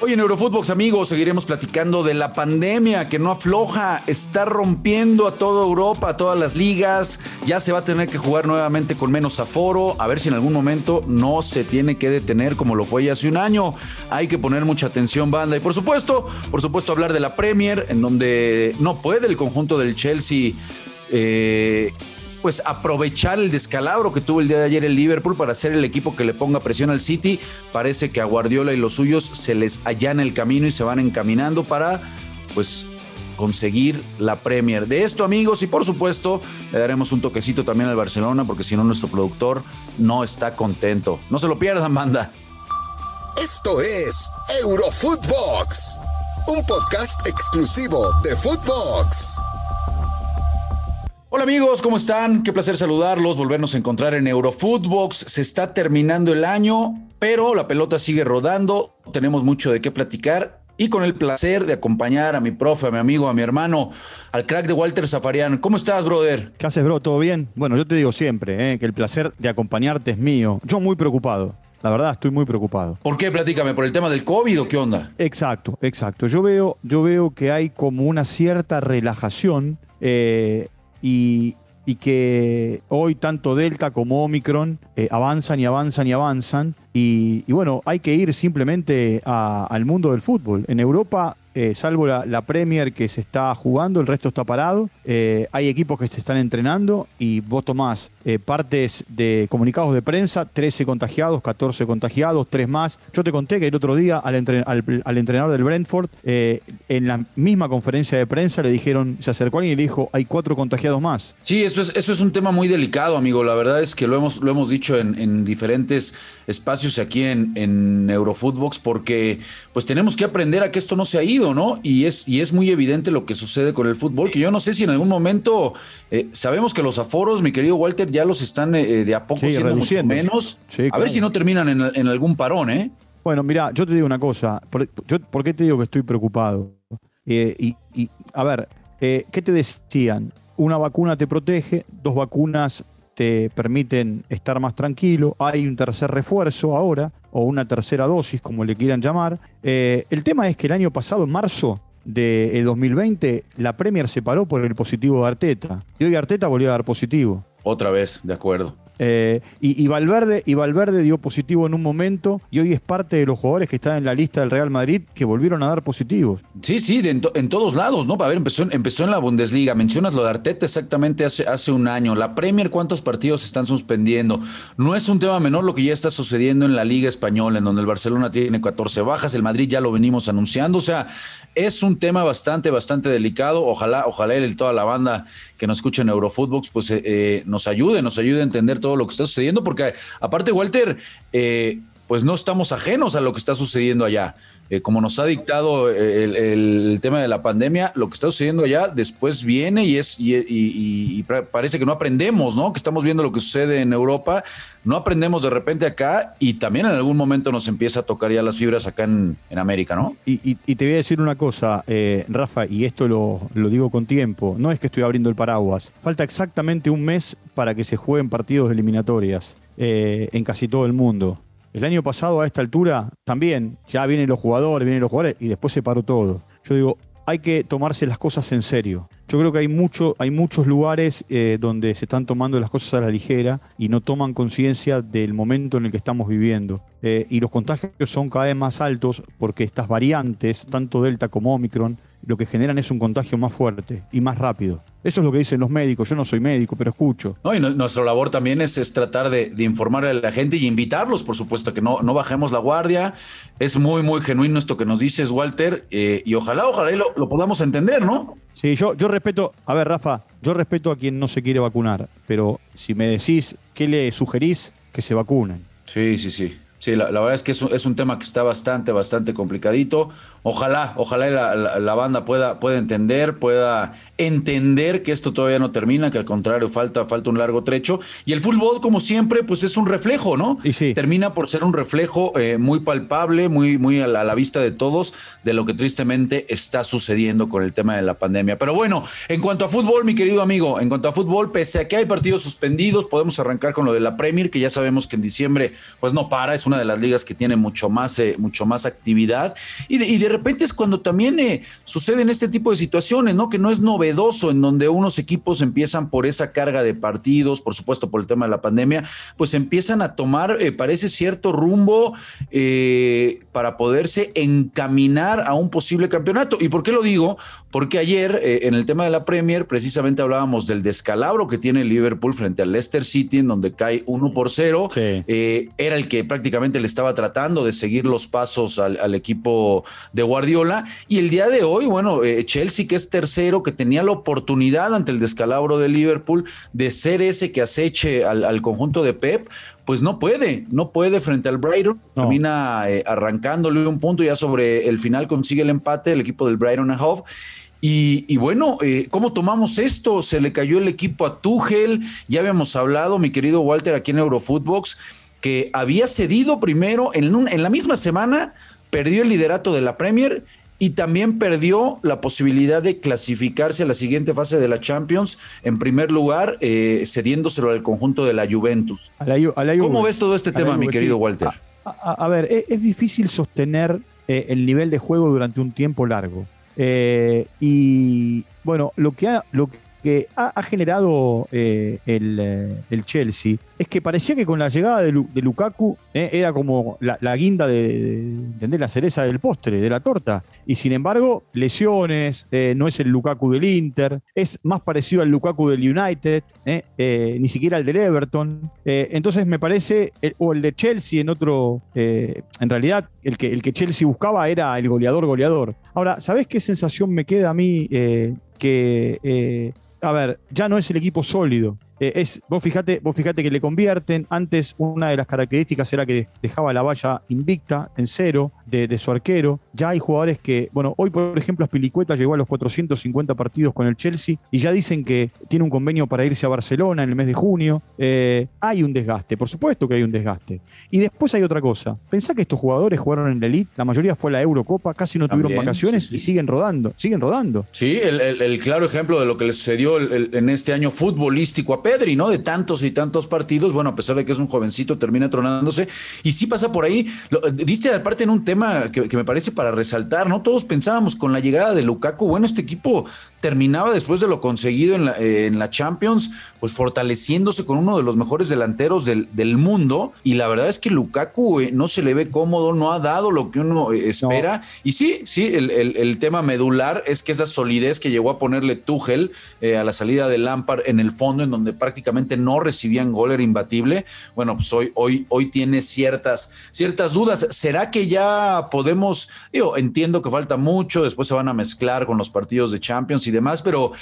Hoy en Eurofootbox, amigos, seguiremos platicando de la pandemia que no afloja, está rompiendo a toda Europa, a todas las ligas. Ya se va a tener que jugar nuevamente con menos aforo, a ver si en algún momento no se tiene que detener como lo fue ya hace un año. Hay que poner mucha atención, banda. Y por supuesto, por supuesto, hablar de la Premier, en donde no puede el conjunto del Chelsea. Eh, pues aprovechar el descalabro que tuvo el día de ayer el Liverpool para ser el equipo que le ponga presión al City. Parece que a Guardiola y los suyos se les allana el camino y se van encaminando para pues conseguir la Premier. De esto, amigos, y por supuesto, le daremos un toquecito también al Barcelona, porque si no, nuestro productor no está contento. No se lo pierdan, manda. Esto es Eurofootbox, un podcast exclusivo de Footbox. Hola amigos, ¿cómo están? Qué placer saludarlos, volvernos a encontrar en Eurofootbox. Se está terminando el año, pero la pelota sigue rodando, tenemos mucho de qué platicar y con el placer de acompañar a mi profe, a mi amigo, a mi hermano, al crack de Walter Zafarian. ¿Cómo estás, brother? ¿Qué haces, bro? ¿Todo bien? Bueno, yo te digo siempre eh, que el placer de acompañarte es mío. Yo muy preocupado. La verdad, estoy muy preocupado. ¿Por qué? Platícame, ¿por el tema del COVID o qué onda? Exacto, exacto. Yo veo, yo veo que hay como una cierta relajación eh, y, que hoy tanto Delta como Omicron eh, avanzan y avanzan y avanzan. Y, bueno, hay que ir simplemente al mundo del fútbol. En Europa eh, salvo la, Premier que se está jugando, el resto está parado. Eh, hay equipos que se están entrenando y vos tomás eh, partes de comunicados de prensa, 13 contagiados, 14 contagiados, 3 más. Yo te conté que el otro día al, entrenador del Brentford, en la misma conferencia de prensa le dijeron, se acercó alguien y le dijo, hay cuatro contagiados más. Sí, eso es, eso es un tema muy delicado, amigo. La verdad es que lo hemos, lo hemos dicho en, diferentes espacios aquí en, en Eurofootbox, porque pues tenemos que aprender a que esto no se ha ido. ¿no? Y es, y es muy evidente lo que sucede con el fútbol, que yo no sé si en algún momento eh, sabemos que los aforos, mi querido Walter, ya los están eh, de a poco siendo mucho menos. a ver si no terminan en, algún parón, ¿eh? Bueno, mira, yo te digo una cosa. ¿Por, qué te digo que estoy preocupado? Eh, y, a ver, ¿qué te decían? Una vacuna te protege, dos vacunas te permiten estar más tranquilo. Hay un tercer refuerzo ahora, o una tercera dosis, como le quieran llamar. Eh, el tema es que el año pasado, en marzo de 2020, la Premier se paró por el positivo de Arteta. Y hoy Arteta volvió a dar positivo. Otra vez, de acuerdo. Eh, y, Valverde, y Valverde dio positivo en un momento y hoy es parte de los jugadores que están en la lista del Real Madrid que volvieron a dar positivos. Sí, sí, en, todos lados, ¿no? A ver, empezó, empezó en la Bundesliga, mencionas lo de Arteta exactamente hace, hace un año. La Premier, ¿cuántos partidos están suspendiendo? No es un tema menor lo que ya está sucediendo en la Liga Española, en donde el Barcelona tiene 14 bajas, el Madrid ya lo venimos anunciando. O sea, es un tema bastante, bastante delicado. Ojalá, ojalá él y toda la banda que nos escucha en Eurofootbox, pues eh, eh, nos ayude, nos ayude a entender todo lo que está sucediendo, porque aparte, Walter, eh, pues no estamos ajenos a lo que está sucediendo allá. Eh, como nos ha dictado el, tema de la pandemia, lo que está sucediendo allá después viene y es y, parece que no aprendemos, ¿no? Que estamos viendo lo que sucede en Europa, no aprendemos de repente acá y también en algún momento nos empieza a tocar ya las fibras acá en, América, ¿no? Y, te voy a decir una cosa, eh, Rafa, y esto lo, digo con tiempo, no es que estoy abriendo el paraguas, falta exactamente un mes para que se jueguen partidos eliminatorias eh, en casi todo el mundo. El año pasado a esta altura también, ya vienen los jugadores, vienen los jugadores y después se paró todo. Yo digo, hay que tomarse las cosas en serio. Yo creo que hay, mucho, hay muchos lugares eh, donde se están tomando las cosas a la ligera y no toman conciencia del momento en el que estamos viviendo. Eh, y los contagios son cada vez más altos porque estas variantes, tanto Delta como Omicron, lo que generan es un contagio más fuerte y más rápido. Eso es lo que dicen los médicos. Yo no soy médico, pero escucho. No, y nuestra labor también es, tratar de, informar a la gente y invitarlos, por supuesto, que no, no bajemos la guardia. Es muy, muy genuino esto que nos dices, Walter, eh, y ojalá, ojalá lo, lo, podamos entender, ¿no? Sí, yo, yo respeto, a ver, Rafa, yo respeto a quien no se quiere vacunar, pero si me decís, ¿qué le sugerís? Que se vacunen. Sí, sí, sí. Sí, la, verdad es que es un, tema que está bastante, bastante complicadito. Ojalá, ojalá la, banda pueda, pueda entender, pueda entender que esto todavía no termina, que al contrario falta, falta un largo trecho. Y el fútbol, como siempre, pues es un reflejo, ¿no? Y sí. Termina por ser un reflejo eh, muy palpable, muy, muy a la, vista de todos, de lo que tristemente está sucediendo con el tema de la pandemia. Pero bueno, en cuanto a fútbol, mi querido amigo, en cuanto a fútbol, pese a que hay partidos suspendidos, podemos arrancar con lo de la Premier, que ya sabemos que en diciembre, pues no para, es una de las ligas que tiene mucho más, eh, mucho más actividad. Y de, y de, repente es cuando también eh, suceden este tipo de situaciones, ¿no? Que no es novedoso, en donde unos equipos empiezan por esa carga de partidos, por supuesto por el tema de la pandemia, pues empiezan a tomar, eh, parece cierto rumbo eh, para poderse encaminar a un posible campeonato. ¿Y por qué lo digo? Porque ayer eh, en el tema de la Premier precisamente hablábamos del descalabro que tiene Liverpool frente al Leicester City, en donde cae uno por cero. Sí. Eh, era el que prácticamente le estaba tratando de seguir los pasos al, al equipo de Guardiola. Y el día de hoy, bueno, eh, Chelsea, que es tercero, que tenía la oportunidad ante el descalabro de Liverpool de ser ese que aceche al, al conjunto de Pep, pues no puede, no puede frente al Brighton. No. Termina eh, arrancándole un punto, ya sobre el final consigue el empate el equipo del Brighton and Hove. Y, y, bueno, eh, ¿cómo tomamos esto? Se le cayó el equipo a Tuchel. Ya habíamos hablado, mi querido Walter, aquí en Eurofootbox, que había cedido primero en, un, en la misma semana, perdió el liderato de la Premier y también perdió la posibilidad de clasificarse a la siguiente fase de la Champions en primer lugar, eh, cediéndoselo al conjunto de la Juventus. A la, a la ¿Cómo ves todo este tema, Juve, mi querido sí. Walter? A, a, a ver, es, es, difícil sostener eh, el nivel de juego durante un tiempo largo. Eh, y bueno, lo que ha, lo que ha, generado eh, el, el, Chelsea es que parecía que con la llegada de, Lu, de Lukaku eh, era como la, guinda de, de, la cereza del postre, de la torta. Y sin embargo, lesiones, eh, no es el Lukaku del Inter, es más parecido al Lukaku del United, eh, ni siquiera al del Everton. entonces me parece, o el de Chelsea en otro, en realidad el que, el que Chelsea buscaba era el goleador goleador. Ahora, ¿sabés qué sensación me queda a mí? que a ver, ya no es el equipo sólido. Eh, es, vos fíjate, vos fíjate que le convierten. Antes una de las características era que dejaba la valla invicta en cero de, de, su arquero. Ya hay jugadores que, bueno, hoy por ejemplo Spilicueta llegó a los 450 partidos con el Chelsea y ya dicen que tiene un convenio para irse a Barcelona en el mes de junio. Eh, hay un desgaste, por supuesto que hay un desgaste. Y después hay otra cosa. Pensá que estos jugadores jugaron en la Elite, la mayoría fue la Eurocopa, casi no También, tuvieron vacaciones sí, sí. y siguen rodando, siguen rodando. Sí, el, el, el claro ejemplo de lo que le sucedió en este año futbolístico a Pedri, ¿no? De tantos y tantos partidos, bueno, a pesar de que es un jovencito, termina tronándose. Y sí pasa por ahí, lo, diste aparte en un tema que, que, me parece para resaltar, ¿no? Todos pensábamos con la llegada de Lukaku, bueno, este equipo terminaba después de lo conseguido en la, eh, en la Champions, pues fortaleciéndose con uno de los mejores delanteros del, del mundo. Y la verdad es que Lukaku eh, no se le ve cómodo, no ha dado lo que uno eh, espera. No. Y sí, sí, el, el, el, tema medular es que esa solidez que llegó a ponerle Tuchel a la salida de Lampard en el fondo, en donde prácticamente no recibían gol, era imbatible. Bueno, pues hoy, hoy, hoy tiene ciertas, ciertas dudas. ¿Será que ya podemos? Digo, entiendo que falta mucho, después se van a mezclar con los partidos de Champions y demás, pero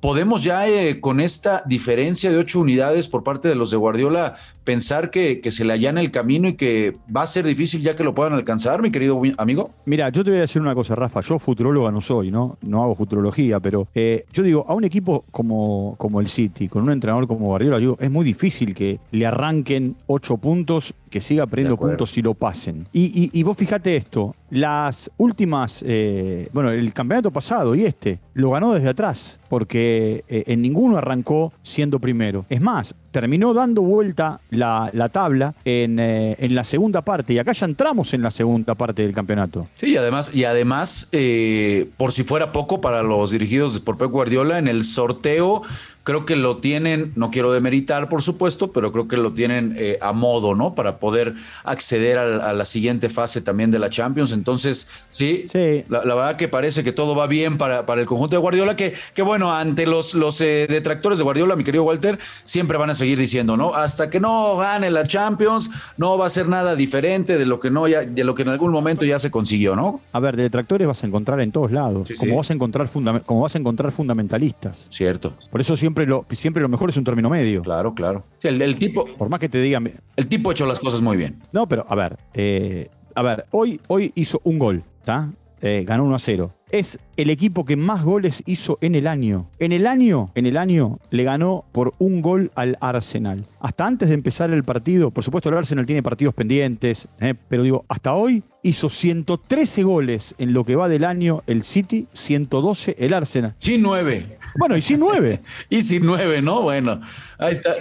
podemos ya eh, con esta diferencia de ocho unidades por parte de los de Guardiola pensar que, que, se le allana el camino y que va a ser difícil ya que lo puedan alcanzar, mi querido amigo? Mira, yo te voy a decir una cosa, Rafa. Yo futuróloga no soy, ¿no? No hago futurología, pero eh, yo digo, a un equipo como, como el City, con un entrenador como Guardiola, es muy difícil que le arranquen ocho puntos que siga perdiendo puntos si lo pasen. Y, y, y, vos fíjate esto, las últimas, eh, bueno, el campeonato pasado y este, lo ganó desde atrás, porque eh, en ninguno arrancó siendo primero. Es más, terminó dando vuelta la, la tabla en, eh, en, la segunda parte, y acá ya entramos en la segunda parte del campeonato. Sí, y además, y además eh, por si fuera poco para los dirigidos por Pep Guardiola, en el sorteo creo que lo tienen, no quiero demeritar, por supuesto, pero creo que lo tienen eh, a modo, ¿no? Para poder acceder a, a, la siguiente fase también de la Champions. Entonces, sí, sí. La, la, verdad que parece que todo va bien para, para el conjunto de Guardiola, que, que bueno, ante los, los eh, detractores de Guardiola, mi querido Walter, siempre van a seguir diciendo, ¿no? Hasta que no gane la Champions, no va a ser nada diferente de lo que no ya, de lo que en algún momento ya se consiguió, ¿no? A ver, de detractores vas a encontrar en todos lados, sí, como, sí. Vas a encontrar como vas a encontrar fundamentalistas. Cierto. Por eso siempre lo, siempre lo mejor es un término medio. Claro, claro. Sí, el, el, tipo. Por más que te digan. El tipo ha hecho las cosas muy bien. No, pero a ver. Eh, a ver, hoy, hoy hizo un gol, ¿está? Eh, ganó 1 a 0. Es el equipo que más goles hizo en el año. En el año, en el año le ganó por un gol al Arsenal. Hasta antes de empezar el partido, por supuesto el Arsenal tiene partidos pendientes, eh, pero digo, hasta hoy hizo 113 goles en lo que va del año el City, 112 el Arsenal. Sí, 9. Bueno, y sí 9. y sí 9, ¿no? Bueno, ahí está.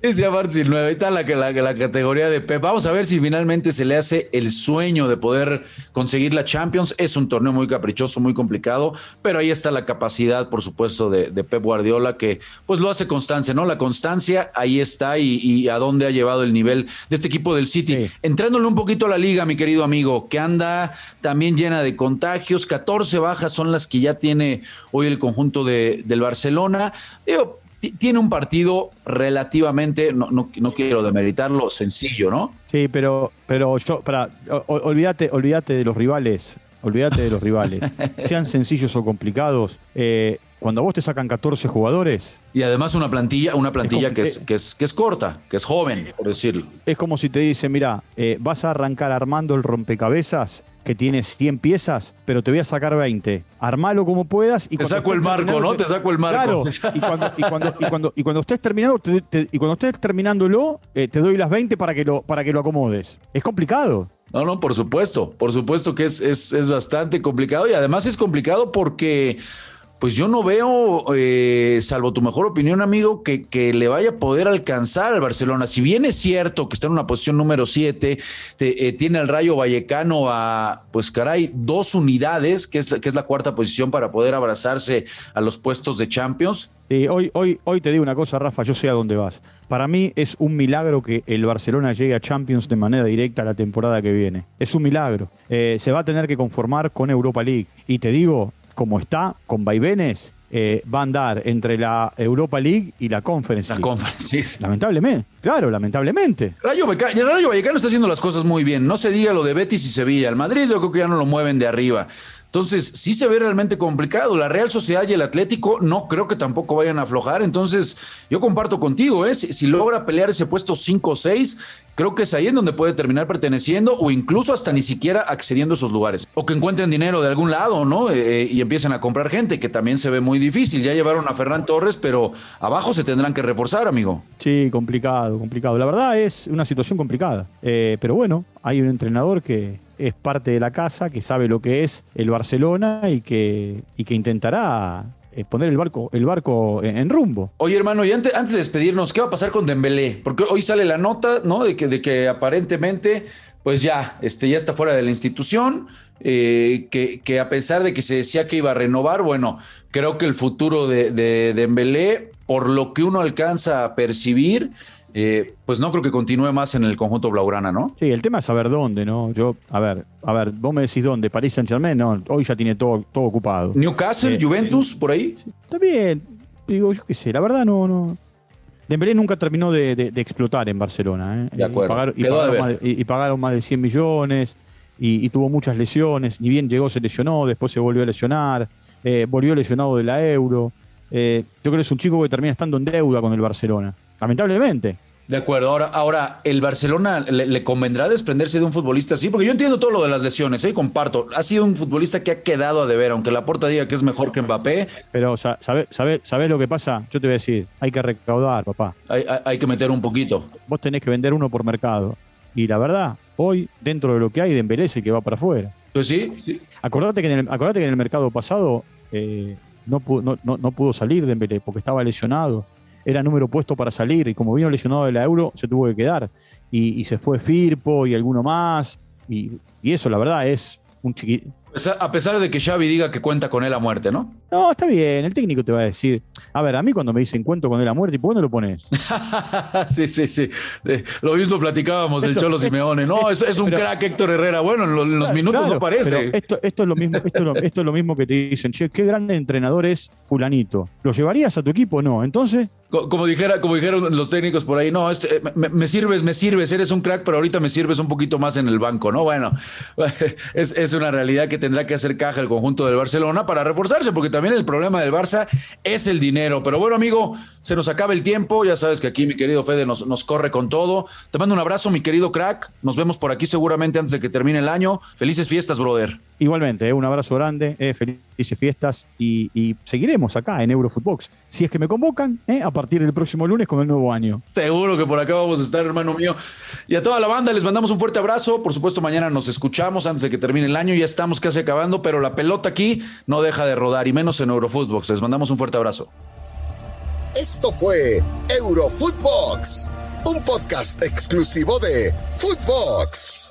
Ese Marcil 9, ahí está la, la, la, categoría de Pep. Vamos a ver si finalmente se le hace el sueño de poder conseguir la Champions. Es un torneo muy caprichoso, muy complicado, pero ahí está la capacidad, por supuesto, de, de Pep Guardiola, que pues lo hace constancia, ¿no? La constancia ahí está y, y a dónde ha llevado el nivel de este equipo del City. Sí. Entrándole un poquito a la liga, mi querido amigo, que anda también llena de contagios, 14 bajas son las que ya tiene hoy el conjunto de, del Barcelona. Digo, tiene un partido relativamente, no, no, no, quiero demeritarlo, sencillo, ¿no? Sí, pero, pero yo, para, olvídate, olvídate de los rivales, olvídate de los rivales. Sean sencillos o complicados, eh, cuando a vos te sacan 14 jugadores. Y además una plantilla, una plantilla es que, es, que, es, que es corta, que es joven, por decirlo. Es como si te dicen, mira, eh, vas a arrancar armando el rompecabezas que tienes 100 piezas, pero te voy a sacar 20. Armalo como puedas. Y te saco el marco, ¿no? Te, te, saco el marco. Claro, y cuando, y cuando, y cuando, y cuando estés terminando, te, te, y cuando estés terminándolo, eh, te doy las 20 para que, lo, para que lo acomodes. Es complicado. No, no, por supuesto, por supuesto que es, es, es bastante complicado y además es complicado porque pues yo no veo, eh, salvo tu mejor opinión, amigo, que, que, le vaya a poder alcanzar al Barcelona. Si bien es cierto que está en una posición número 7, eh, tiene el Rayo Vallecano a, pues caray, dos unidades, que es, que es la cuarta posición para poder abrazarse a los puestos de Champions. Sí, hoy, hoy, hoy te digo una cosa, Rafa, yo sé a dónde vas. Para mí es un milagro que el Barcelona llegue a Champions de manera directa la temporada que viene. Es un milagro. Eh, se va a tener que conformar con Europa League. Y te digo, como está, con vaivenes, eh, va a andar entre la Europa League y la Conference League. La Conference. Lamentablemente, claro, lamentablemente. Rayo, el Rayo Vallecano está haciendo las cosas muy bien. No se diga lo de Betis y Sevilla. El Madrid yo creo que ya no lo mueven de arriba. Entonces, sí se ve realmente complicado. La Real Sociedad y el Atlético no creo que tampoco vayan a aflojar. Entonces, yo comparto contigo, ¿eh? si, si logra pelear ese puesto 5 o 6, creo que es ahí en donde puede terminar perteneciendo o incluso hasta ni siquiera accediendo a esos lugares. O que encuentren dinero de algún lado, ¿no? Eh, y empiecen a comprar gente, que también se ve muy difícil. Ya llevaron a Ferran Torres, pero abajo se tendrán que reforzar, amigo. Sí, complicado, complicado. La verdad es una situación complicada. Eh, pero bueno, hay un entrenador que es parte de la casa, que sabe lo que es el Barcelona y que, y que intentará poner el barco, el barco en, en, rumbo. Oye, hermano, y antes, antes de despedirnos, ¿qué va a pasar con Dembélé? Porque hoy sale la nota, ¿no? De que, de que aparentemente, pues ya, este, ya está fuera de la institución. Eh, que, que, a pesar de que se decía que iba a renovar, bueno, creo que el futuro de, de, de Dembélé, por lo que uno alcanza a percibir, eh, pues no creo que continúe más en el conjunto Blaugrana, ¿no? Sí, el tema es saber dónde, ¿no? Yo, a ver, a ver, vos me decís dónde, París Saint Germain, no, hoy ya tiene todo, todo ocupado. Newcastle, eh, Juventus, por ahí. Está bien, digo, yo qué sé, la verdad no, no. Dembélé nunca terminó de, de, de explotar en Barcelona, ¿eh? De acuerdo. Y, pagar, y, pagaron, más de, y, y pagaron, más de, 100 millones y, tuvo muchas lesiones. Ni bien llegó, se lesionó, después se volvió a lesionar, eh, volvió lesionado de la Euro. Eh, yo creo que es un chico que termina estando en deuda con el Barcelona, lamentablemente. De acuerdo. Ahora, ahora ¿el Barcelona le, le, convendrá desprenderse de un futbolista así? Porque yo entiendo todo lo de las lesiones, ¿eh? comparto. Ha sido un futbolista que ha quedado a deber, aunque la porta diga que es mejor que Mbappé. Pero, ¿sabes sabe, sabe lo que pasa? Yo te voy a decir, hay que recaudar, papá. Hay, hay, hay, que meter un poquito. Vos tenés que vender uno por mercado. Y la verdad, hoy, dentro de lo que hay, Dembélé es el que va para afuera. Pues sí. sí. Acordate, que en el, acordate que en el mercado pasado eh, no, pudo, no, no pudo salir Dembélé porque estaba lesionado era número puesto para salir y como vino lesionado de la Euro se tuvo que quedar. Y, se fue Firpo y alguno más. Y, y eso, la verdad, es un chiquito. A pesar de que Xavi diga que cuenta con él a muerte, ¿no? No, está bien, el técnico te va a decir. A ver, a mí cuando me dicen cuento con él a muerte, ¿y por dónde lo pones? sí, sí, sí. Lo mismo platicábamos esto, el Cholo Simeone. No, es, es un pero, crack Héctor Herrera. Bueno, en los, en los minutos claro, no parece. Esto, esto, es lo mismo, esto, es lo, esto es lo mismo que te dicen, che, qué gran entrenador es fulanito. ¿Lo llevarías a tu equipo? No. Entonces, como, dijera, como dijeron los técnicos por ahí, no, este, me, me, sirves, me sirves, eres un crack, pero ahorita me sirves un poquito más en el banco, ¿no? Bueno, es, es, una realidad que tendrá que hacer caja el conjunto del Barcelona para reforzarse, porque también el problema del Barça es el dinero. Pero bueno, amigo, se nos acaba el tiempo, ya sabes que aquí mi querido Fede nos, nos corre con todo. Te mando un abrazo, mi querido crack, nos vemos por aquí seguramente antes de que termine el año. Felices fiestas, brother. Igualmente, eh, un abrazo grande, eh, felices fiestas y, y, seguiremos acá en Eurofootbox. Si es que me convocan, eh, a partir del próximo lunes con el nuevo año. Seguro que por acá vamos a estar, hermano mío. Y a toda la banda les mandamos un fuerte abrazo. Por supuesto, mañana nos escuchamos antes de que termine el año. Ya estamos casi casi acabando, pero la pelota aquí no deja de rodar y menos en Eurofootbox. Les mandamos un fuerte abrazo. Esto fue Eurofootbox, un podcast exclusivo de Footbox.